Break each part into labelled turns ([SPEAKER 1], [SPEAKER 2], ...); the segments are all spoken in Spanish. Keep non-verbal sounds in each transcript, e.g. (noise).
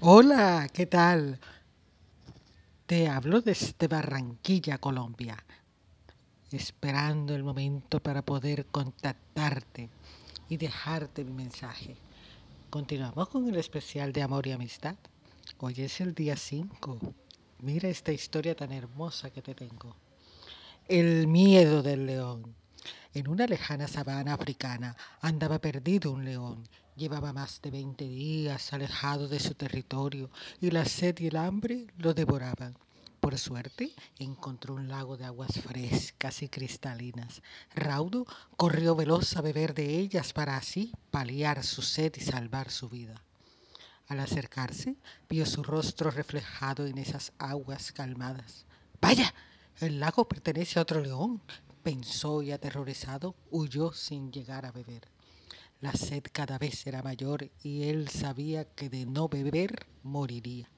[SPEAKER 1] Hola, ¿qué tal? Te hablo desde Barranquilla, Colombia, esperando el momento para poder contactarte y dejarte mi mensaje. Continuamos con el especial de amor y amistad. Hoy es el día 5. Mira esta historia tan hermosa que te tengo. El miedo del león. En una lejana sabana africana andaba perdido un león. Llevaba más de 20 días alejado de su territorio y la sed y el hambre lo devoraban. Por suerte encontró un lago de aguas frescas y cristalinas. Raudo corrió veloz a beber de ellas para así paliar su sed y salvar su vida. Al acercarse, vio su rostro reflejado en esas aguas calmadas. Vaya, el lago pertenece a otro león, pensó y aterrorizado huyó sin llegar a beber. La sed cada vez era mayor y él sabía que de no beber moriría.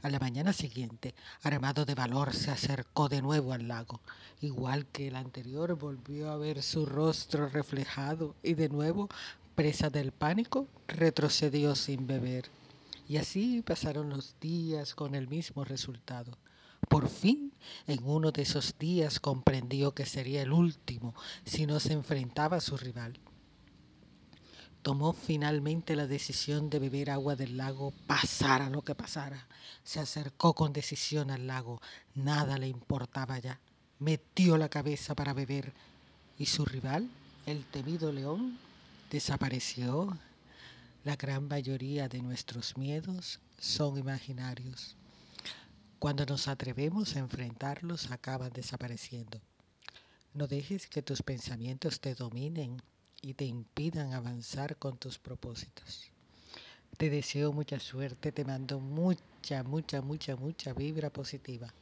[SPEAKER 1] A la mañana siguiente, armado de valor, se acercó de nuevo al lago. Igual que el anterior, volvió a ver su rostro reflejado y de nuevo, presa del pánico, retrocedió sin beber. Y así pasaron los días con el mismo resultado. Por fin, en uno de esos días comprendió que sería el último si no se enfrentaba a su rival. Tomó finalmente la decisión de beber agua del lago, pasara lo que pasara. Se acercó con decisión al lago, nada le importaba ya. Metió la cabeza para beber y su rival, el temido león, desapareció. La gran mayoría de nuestros miedos son imaginarios. Cuando nos atrevemos a enfrentarlos, acaban desapareciendo. No dejes que tus pensamientos te dominen y te impidan avanzar con tus propósitos. Te deseo mucha suerte, te mando mucha, mucha, mucha, mucha vibra positiva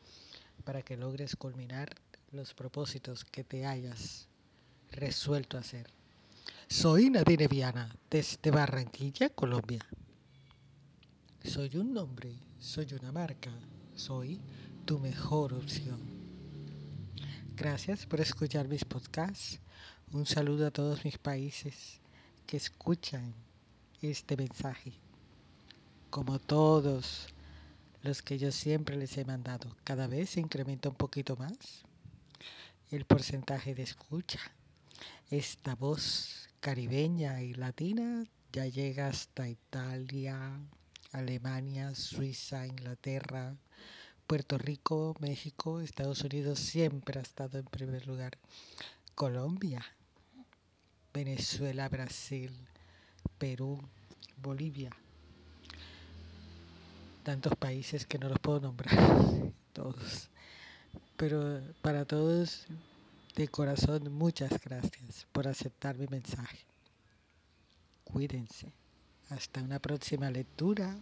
[SPEAKER 1] para que logres culminar los propósitos que te hayas resuelto hacer. Soy Nadine Viana, desde Barranquilla, Colombia. Soy un nombre, soy una marca soy tu mejor opción. Gracias por escuchar mis podcasts. Un saludo a todos mis países que escuchan este mensaje. Como todos los que yo siempre les he mandado, cada vez se incrementa un poquito más el porcentaje de escucha. Esta voz caribeña y latina ya llega hasta Italia, Alemania, Suiza, Inglaterra, Puerto Rico, México, Estados Unidos siempre ha estado en primer lugar. Colombia, Venezuela, Brasil, Perú, Bolivia. Tantos países que no los puedo nombrar, (laughs) todos. Pero para todos, de corazón, muchas gracias por aceptar mi mensaje. Cuídense. Hasta una próxima lectura